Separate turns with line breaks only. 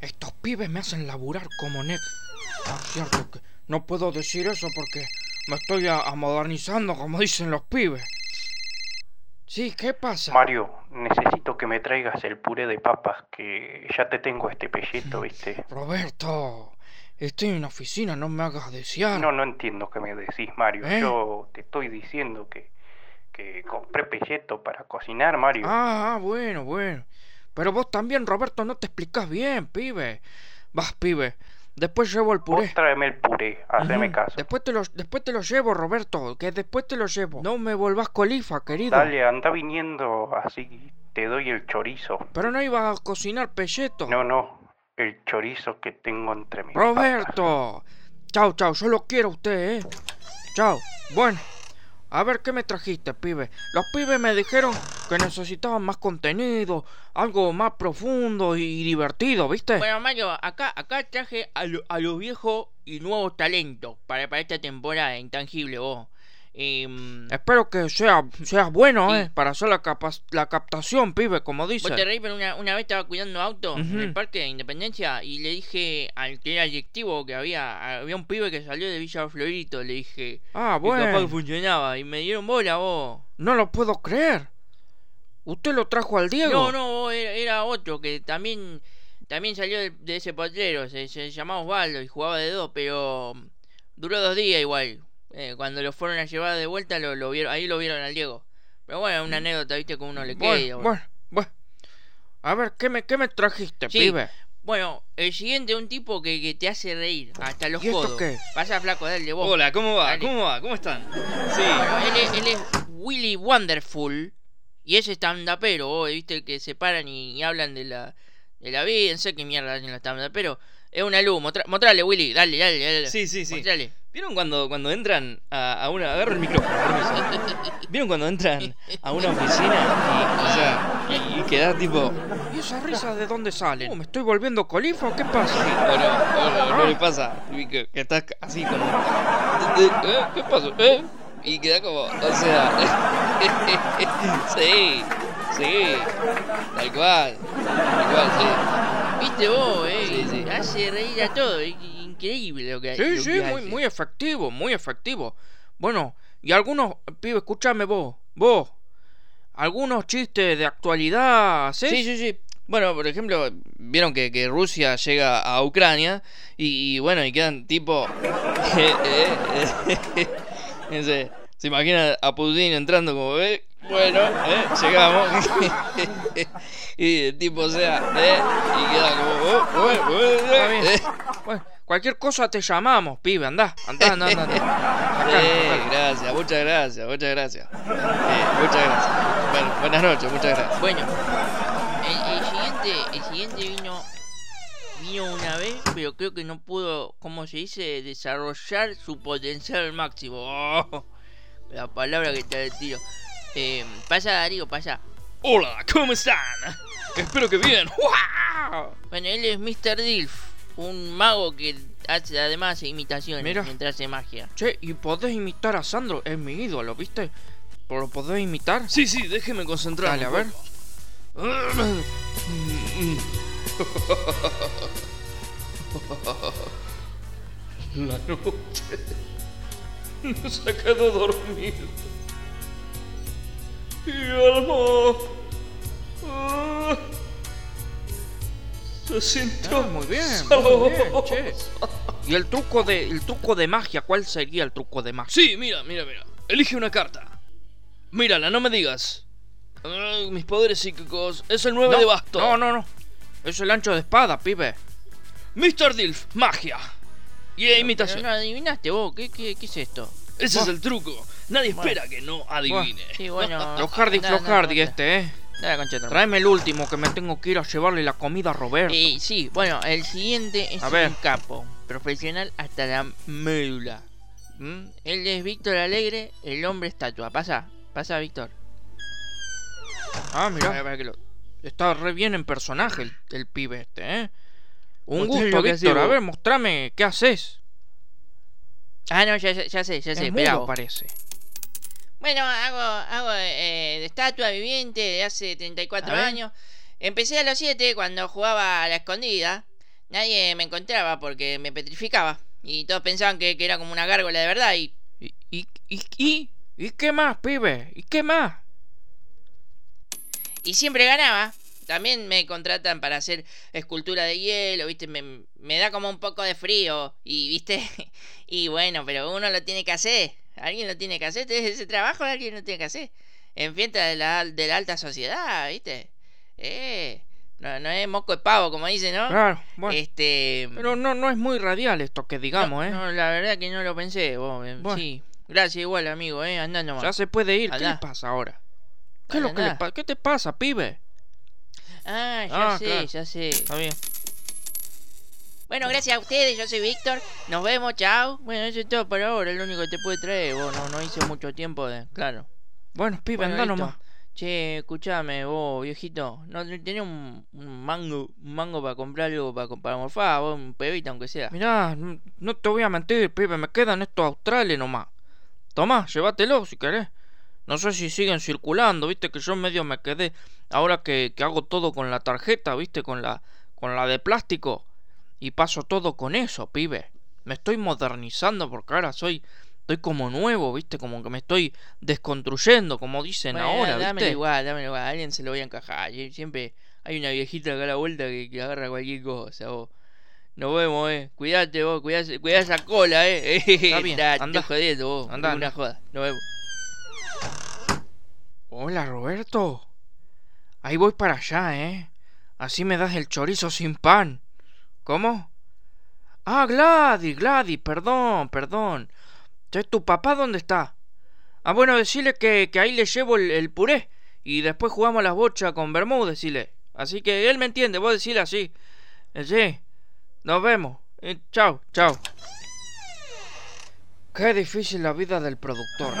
Estos pibes me hacen laburar como net. Ah, cierto que no puedo decir eso porque me estoy a, a modernizando, como dicen los pibes. Sí, ¿qué pasa?
Mario, necesito que me traigas el puré de papas, que ya te tengo este pelleto, ¿viste?
Roberto, estoy en una oficina, no me hagas desear.
No, no entiendo qué me decís, Mario.
¿Eh?
Yo te estoy diciendo que, que compré pelleto para cocinar, Mario.
Ah, ah, bueno, bueno. Pero vos también, Roberto, no te explicás bien, pibe. Vas, pibe. Después llevo el puré.
Vos tráeme el puré, haceme caso.
Después te, lo, después te lo llevo, Roberto. Que después te lo llevo. No me volvás colifa, querido.
Dale, anda viniendo, así te doy el chorizo.
Pero no ibas a cocinar pelleto.
No, no, el chorizo que tengo entre mis patas.
Roberto. Chau, chau. Yo lo quiero a usted, ¿eh? Chau. Bueno. A ver, ¿qué me trajiste, pibe? Los pibes me dijeron que necesitaban más contenido, algo más profundo y divertido, ¿viste?
Bueno, Mario, acá, acá traje a, lo- los viejos y nuevos talentos para, para esta temporada intangible, vos. Em,
Espero que sea, seas bueno,
Sí.
¿eh? Para hacer la, captación, pibe, como
Vos te
dice.
pero una, una vez estaba cuidando auto en el parque de Independencia y le dije al que era directivo que había había un pibe que salió de Villa Florito, le dije
Ah,
que capaz que
bueno.
funcionaba y me dieron bola vos.
No lo puedo creer. ¿Usted lo trajo al Diego?
No, no, vos, era, era otro que también también salió de, de ese potrero, se, se llamaba Osvaldo y jugaba de dos, pero duró dos días igual. Eh, cuando lo fueron a llevar de vuelta lo, lo vieron, ahí lo vieron al Diego. Pero bueno, una anécdota, viste, como uno le queda.
Bueno, bueno, bueno. A ver, ¿qué me, qué me trajiste,
Sí.
pibe?
Bueno, el siguiente es un tipo que, que te hace reír hasta los
¿Y esto
codos.
qué?
Pasa flaco, dale vos.
Hola, ¿cómo va?
Dale.
¿Cómo va? ¿Cómo están? Sí.
Bueno, él, es, él es Willy Wonderful y ese stand-upero, vos, viste que se paran y, y hablan de la, de la vida, no sé qué mierda hacen los stand-uperos. Es una luz, mostrale, mostrale Willy, dale, dale, dale.
Sí, sí, sí.
Mostrale.
¿Vieron cuando, cuando entran a, a una... Agarro el micrófono, permiso. ¿Vieron cuando entran a una oficina y, o sea, y, y quedás tipo...
¿Y esa risa de dónde sale? ¿Me estoy volviendo colifa o qué pasa?
O no, o no, no le pasa, que, que estás así como... ¿Eh? ¿Qué pasó? ¿Eh? Y queda como... O sea... sí, sí, tal cual, tal cual, sí.
Viste vos, eh,
Sí, sí.
hace reír a todo, increíble lo que
Sí,
lo
sí,
que
muy, muy efectivo, muy efectivo. Bueno, y algunos, pibe, escúchame vos, vos. Algunos chistes de actualidad, ¿haces?
Sí, sí, sí. Bueno, por ejemplo, vieron que, que Rusia llega a Ucrania y, y bueno, y quedan tipo... eh, eh, eh, se imagina a Putin entrando como, eh, bueno, eh, llegamos. y el tipo, o sea, eh, y queda como, oh,
Está bien.
eh.
Cualquier cosa te llamamos, pibe, andá, andá, andá, andá. andá. Acá,
Eh,
acá.
gracias, muchas gracias, muchas gracias. Eh, muchas gracias. Bueno, buenas noches, muchas gracias.
Bueno, el, el siguiente, el siguiente vino, vino una vez, pero creo que no pudo, ¿cómo se dice? Desarrollar su potencial al máximo. Oh, la palabra que te tiro. Eh, pasa, Darío, pasa.
Hola, ¿cómo están? Espero que bien.
Bueno, él es Mr. Dilf, un mago que hace además imitaciones
Mira.
mientras hace magia.
Che, ¿y podés imitar a Sandro? Es mi ídolo, ¿viste? ¿Lo podés imitar?
Sí, sí, déjeme concentrar.
Dale, a ver.
La noche nos ha quedado dormido. Y alma ah, se sintió
Ah, muy bien, muy bien, che.
sabrosa.
¿Y el truco de el truco de magia? ¿Cuál sería el truco de magia?
Sí, mira, mira, mira. Elige una carta. Mírala, no me digas. Mis poderes psíquicos. Es el 9
no,
de basto.
No, no, no. Es el ancho de espada, pibe.
Mr. Dilf, magia. Y
Pero
imitación.
no adivinaste vos, ¿qué, qué, qué es esto?
Ese es el truco. Nadie
Bueno.
espera que no adivine.
Sí, bueno.
Flojardi, flojardi
anda.
este, eh. Tráeme el último que me tengo que ir a llevarle la comida a Roberto.
Eh, sí, bueno, el siguiente es
A
un
ver.
capo, profesional hasta la médula. ¿Mm? Él es Víctor Alegre, el hombre estatua. Pasa, pasa, Víctor.
Ah, mira.
lo-
Está re bien en personaje el, el pibe este, eh. Un gusto, Víctor. A ver, mostrame qué haces.
Ah, no, ya, ya- ya sé, ya sé,
Es mudo, parece.
Bueno, hago, hago eh, de estatua viviente de hace 34
A ver.
años. Empecé a los 7 cuando jugaba a la escondida. nadie me encontraba porque me petrificaba. Y todos pensaban que, que era como una gárgola de verdad y...
¿Y, y, y, y, ¿y qué más, pibe? ¿Y qué más?
Y siempre ganaba. También me contratan para hacer escultura de hielo, ¿viste? Me, me da como un poco de frío. Y, ¿viste? y bueno, pero uno lo tiene que hacer. Alguien lo tiene que hacer. Ese trabajo alguien lo tiene que hacer. En fiesta de la, de la alta sociedad, ¿viste? Eh... No, no es moco de pavo, como dice, ¿no?
Claro, bueno.
Este.
Pero no, no es muy radial esto que digamos,
no,
¿eh?
No, la verdad que no lo pensé, vos. eh,
Bueno.
Sí. Gracias igual, amigo, ¿eh? Andá nomás.
Ya se puede ir. ¿Qué le pasa ahora? ¿Qué es lo que le pasa? ¿Qué te pasa, pibe?
Ah, ya
Ah,
sé,
claro.
ya sé.
Está bien.
Bueno, gracias a ustedes, yo soy Víctor. Nos vemos, chao. Bueno, eso es todo por ahora, es lo único que te puede traer. Vos no, no hice mucho tiempo de. Claro.
Bueno, pibe,
Bueno,
anda nomás.
Che, escuchame, vos, viejito. ¿No tenés un, un mango un mango para comprar algo para, para morfar? Vos, un pebita, aunque sea.
Mirá, no te voy a mentir, pibe, me quedan estos australes nomás. Tomá, llévatelo si querés. No sé si siguen circulando, viste que yo medio me quedé. Ahora que, que hago todo con la tarjeta, viste, con la, con la de plástico. Y paso todo con eso, pibe. Me estoy modernizando porque ahora soy. Estoy como nuevo, viste, como que me estoy desconstruyendo, como dicen
Bueno,
ahora,
dámelo
viste.
igual, dámelo igual. A alguien se lo voy a encajar. Siempre hay una viejita acá a la vuelta que, que agarra cualquier cosa, vos. Nos vemos, eh. Cuidate vos, cuidá, cuidá esa cola, eh.
Está bien, andá.
estoy jodiendo vos.
Andá,
Una joda. Nos vemos.
Hola Roberto. Ahí voy para allá, ¿eh? Así me das el chorizo sin pan. ¿Cómo? Ah, Gladys, Gladys, perdón, perdón. ¿Tu papá dónde está? Ah, bueno, decirle que, que ahí le llevo el, puré. Y después jugamos las bochas con Bermúdez, decirle. Así que él me entiende, vos decirle así. Eh, Sí, nos vemos. Eh, chao, chao. Qué difícil la vida del productor.